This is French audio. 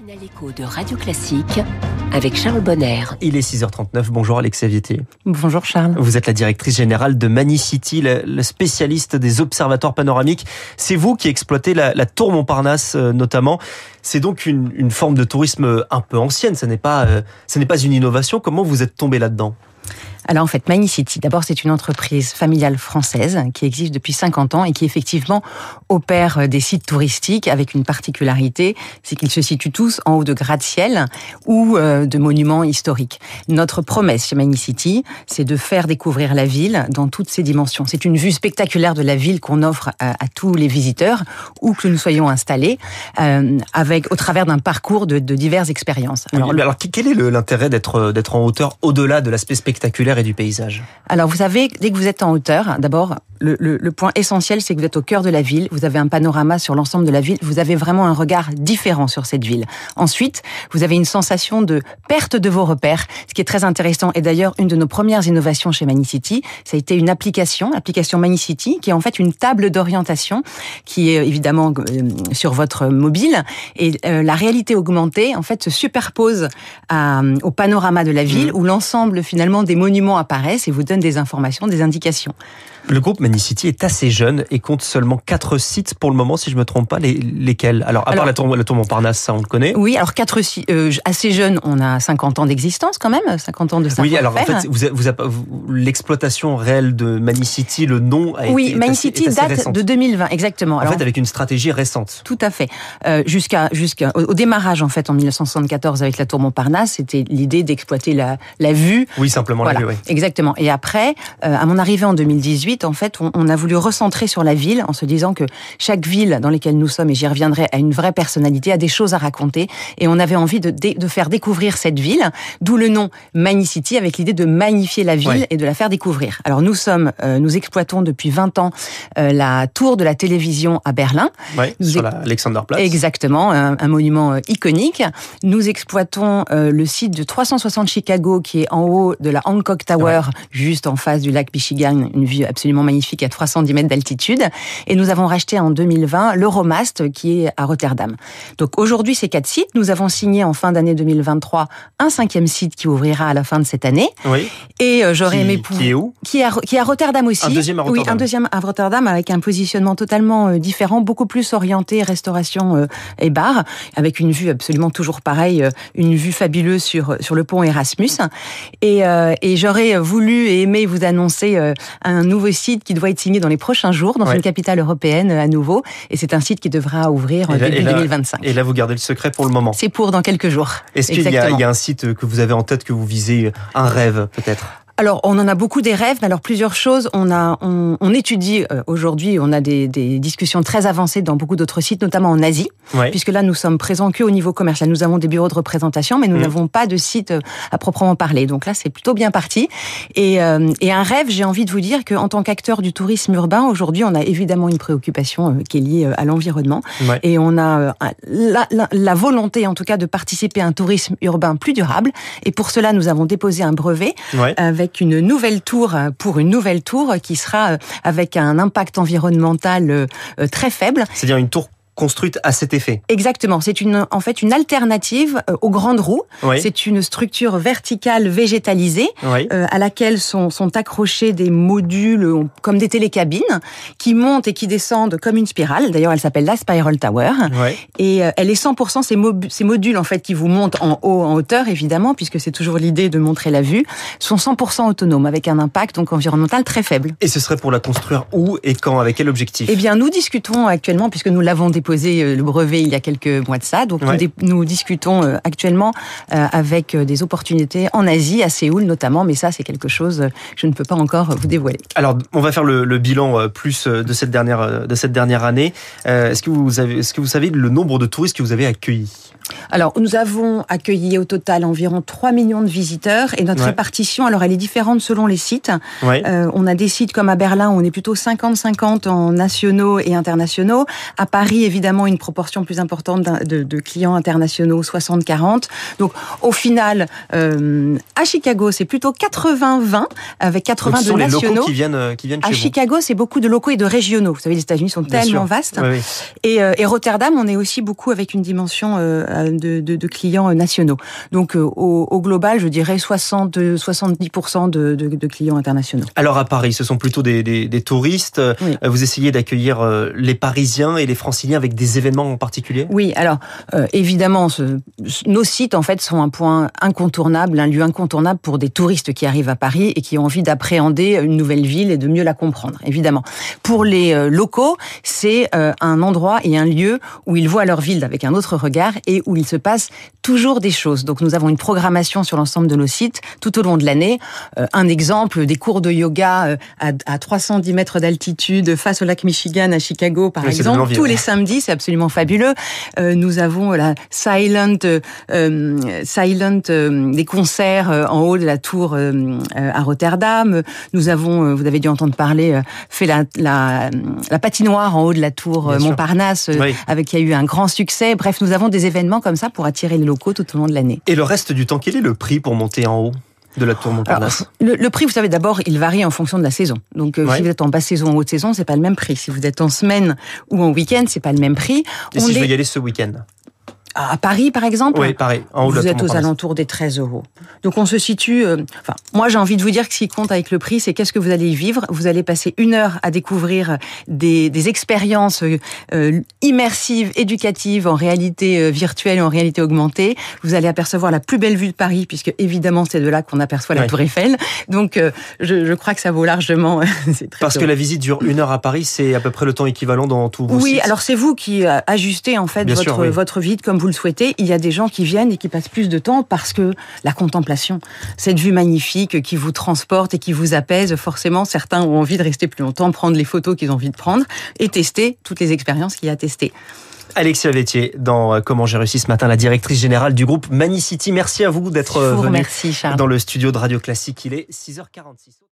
matinale écho de Radio Classique avec Charles Bonner. Il est 6h39. Bonjour Alexia Vieté. Bonjour Charles. Vous êtes la directrice générale de Manicity, le, le spécialiste des observatoires panoramiques. C'est vous qui exploitez la, la tour Montparnasse euh, notamment. C'est donc une, une, forme de tourisme un peu ancienne. Ce n'est pas, euh, ce n'est pas une innovation. Comment vous êtes tombé là-dedans? Alors en fait, Manicity, d'abord c'est une entreprise familiale française qui existe depuis 50 ans et qui effectivement opère euh, des sites touristiques avec une particularité, c'est qu'ils se situent tous en haut de gratte-ciel ou euh, de monuments historiques. Notre promesse chez Manicity, c'est de faire découvrir la ville dans toutes ses dimensions. C'est une vue spectaculaire de la ville qu'on offre à, à, tous les visiteurs où que nous soyons installés, euh, avec au travers d'un parcours de, de, diverses expériences. Alors, alors quel est l'intérêt d'être d'être en hauteur au-delà de l'aspect spectaculaire et du paysage Alors vous savez, dès que vous êtes en hauteur, d'abord, le, le, le, point essentiel, c'est que vous êtes au cœur de la ville, vous avez un panorama sur l'ensemble de la ville, vous avez vraiment un regard différent sur cette ville. Ensuite, vous avez une sensation de perte de vos repères, ce qui est très intéressant. Et d'ailleurs, une de nos premières innovations chez Manicity, ça a été une application, l'application Manicity, qui est en fait une table d'orientation qui est évidemment euh, sur votre mobile. Et euh, la réalité augmentée, en fait, se superpose à, au panorama de la ville, mmh. où l'ensemble finalement des monuments apparaissent et vous donnent des informations, des indications. Le groupe Manicity est assez jeune et compte seulement quatre sites pour le moment, si je me trompe pas. Les, lesquels? Alors, à alors, part la tour, la tour Montparnasse, ça on le connaît. Oui, alors quatre sites euh, assez jeunes. On a 50 ans d'existence quand même, 50 ans de Oui, alors en fait, vous, vous, vous l'exploitation réelle de Manicity, le nom a oui, été. Manicity est assez, est assez date récente. de 2020, exactement. En fait, avec une stratégie récente. Tout à fait. Euh, jusqu'à jusqu'à au, au, démarrage en fait en 1974 avec la tour Montparnasse, c'était l'idée d'exploiter la, la vue. Oui, simplement voilà, la vue. Oui. Exactement. Et après, euh, à mon arrivée en 2018, en fait, on, on a voulu recentrer sur la ville en se disant que chaque ville dans laquelle nous sommes, et j'y reviendrai, a une vraie personnalité, a des choses à raconter. Et on avait envie de, de faire découvrir cette ville, d'où le nom Manicity, avec l'idée de magnifier la ville ouais. et de la faire découvrir. Alors nous sommes, euh, nous exploitons depuis 20 ans euh, la tour de la télévision à Berlin. Ouais, nous sur l'Alexanderplatz. Exactement, un, un monument euh, iconique. Nous exploitons euh, le site de 360 Chicago, qui est en haut de la Hancock Tower, ouais. juste en face du lac Michigan, une vue absolument magnifique à 310 mètres d'altitude. Et nous avons racheté en 2020 l'Euromast qui est à Rotterdam. Donc aujourd'hui, ces quatre sites, nous avons signé en fin d'année 2023 un cinquième site qui ouvrira à la fin de cette année. Oui. Et euh, j'aurais aimé pour... Qui est où qui est, à, qui est à Rotterdam aussi. Un deuxième à Rotterdam. Oui, un deuxième à Rotterdam avec un positionnement totalement euh, différent, beaucoup plus orienté restauration euh, et bar, avec une vue absolument toujours pareille, une vue fabuleuse sur sur le pont Erasmus. Et, et j'aurais voulu et aimé vous annoncer euh, un nouveau site qui doit être signé dans les prochains jours dans ouais. une capitale européenne à nouveau. Et c'est un site qui devra ouvrir là, début et là, 2025. Et là, vous gardez le secret pour le moment. C'est pour dans quelques jours. Est-ce qu'il y, y, a un site que vous avez en tête que vous visez, un rêve peut-être? Alors, on en a beaucoup des rêves, mais alors plusieurs choses. On a, on, on étudie euh, aujourd'hui, on a des, des, discussions très avancées dans beaucoup d'autres sites, notamment en Asie, ouais. puisque là nous sommes présents que au niveau commercial. Nous avons des bureaux de représentation, mais nous n'avons mmh. pas de site euh, à proprement parler. Donc là, c'est plutôt bien parti. Et, euh, et un rêve, j'ai envie de vous dire qu'en tant qu'acteur du tourisme urbain, aujourd'hui, on a évidemment une préoccupation euh, qui est liée à l'environnement, ouais. et on a euh, la, la, la, volonté, en tout cas, de participer à un tourisme urbain plus durable. Et pour cela, nous avons déposé un brevet ouais. avec une nouvelle tour pour une nouvelle tour qui sera avec un impact environnemental euh, très faible. C'est-à-dire une tour construite à cet effet. Exactement. C'est une, en fait, une alternative euh, aux grandes roues. Oui. C'est une structure verticale végétalisée oui. euh, à laquelle sont, sont accrochés des modules comme des télécabines qui montent et qui descendent comme une spirale. D'ailleurs, elle s'appelle la Spiral Tower. Oui. Et euh, elle est 100% ces, ces, modules en fait qui vous montent en haut, en hauteur évidemment, puisque c'est toujours l'idée de montrer la vue, sont 100% autonomes avec un impact donc environnemental très faible. Et ce serait pour la construire où et quand Avec quel objectif? Eh bien, nous discutons actuellement puisque nous l'avons déposé euh, le brevet il y a quelques mois de ça. Donc ouais. nous, nous, discutons euh, actuellement euh, avec des opportunités en Asie, à Séoul notamment, mais ça c'est quelque chose que je ne peux pas encore vous dévoiler. Alors on va faire le, le bilan plus de cette dernière de cette dernière année. Est-ce que vous avez est-ce que vous savez le nombre de touristes que vous avez accueillis? Alors, nous avons accueilli au total environ 3 millions de visiteurs et notre ouais. répartition, alors elle est différente selon les sites. Ouais. Euh, on a des sites comme à Berlin où on est plutôt 50-50 en nationaux et internationaux. À Paris, évidemment, une proportion plus importante de, de clients internationaux, 60-40. Donc, au final, euh, à Chicago, c'est plutôt 80-20 avec 80 Donc, ce de nationaux. Qui viennent, qui viennent chez à vous. Chicago, c'est beaucoup de locaux et de régionaux. Vous savez, les États-Unis sont Bien tellement sûr. vastes. Oui, oui. Et, euh, et, Rotterdam, on est aussi beaucoup avec une dimension euh, de, de, clients nationaux. Donc au, au, global, je dirais 60 70% de, de, clients internationaux. Alors à Paris, ce sont plutôt des, des, des touristes. Vous essayez d'accueillir les Parisiens et les Franciliens avec des événements en particulier? Oui, alors évidemment, ce, nos sites en fait sont un point incontournable, un lieu incontournable pour des touristes qui arrivent à Paris et qui ont envie d'appréhender une nouvelle ville et de mieux la comprendre, évidemment. Pour les euh, locaux, c'est euh, un endroit et un lieu où ils voient leur ville avec un autre regard et où il se passe toujours des choses. Donc nous avons une programmation sur l'ensemble de nos sites tout au long de l'année. Euh, un exemple, des cours de yoga à 310 mètres d'altitude face au lac Michigan à Chicago, par exemple, tous les samedis, c'est absolument fabuleux. Nous avons la Silent, Silent, des concerts en haut de la tour à Rotterdam. Nous avons, vous avez dû entendre parler, fait la, la, la patinoire en haut de la tour euh, Montparnasse, euh, avec qui a eu un grand succès. Bref, nous avons des événements comme ça pour attirer les locaux tout au long de l'année. Et le reste du temps, quel est le prix pour monter en haut? De la tour Montparnasse le, prix, vous savez, d'abord, il varie en fonction de la saison. Donc, euh, si vous êtes en basse saison ou haute saison, c'est pas le même prix. Si vous êtes en semaine ou en week-end, c'est pas le même prix. Et si je veux y aller ce week-end? À Paris, par exemple Oui, Paris. En vous êtes aux alentours des 13 euros. Donc on se situe. Euh, enfin, moi j'ai envie de vous dire que ce qui compte avec le prix, c'est qu'est-ce que vous allez y vivre. Vous allez passer une heure à découvrir des, des expériences euh, immersives, éducatives, en réalité euh, virtuelle et en réalité augmentée. Vous allez apercevoir la plus belle vue de Paris, puisque évidemment c'est de là qu'on aperçoit la Tour Eiffel. Donc je, je, crois que ça vaut largement. Parce que la visite dure une heure à Paris, c'est à peu près le temps équivalent dans tout vos Oui, alors c'est vous qui ajustez en fait votre, votre vie comme vous vous le souhaitez, il y a des gens qui viennent et qui passent plus de temps parce que la contemplation, cette vue magnifique qui vous transporte et qui vous apaise, forcément, certains ont envie de rester plus longtemps, prendre les photos qu'ils ont envie de prendre et tester toutes les expériences qu'il y a à tester. Alexia Vétier, dans euh, Comment j'ai réussi ce matin, la directrice générale du groupe Manicity. Merci à vous d'être euh, venu dans le studio de Radio Classique. Il est 6h46.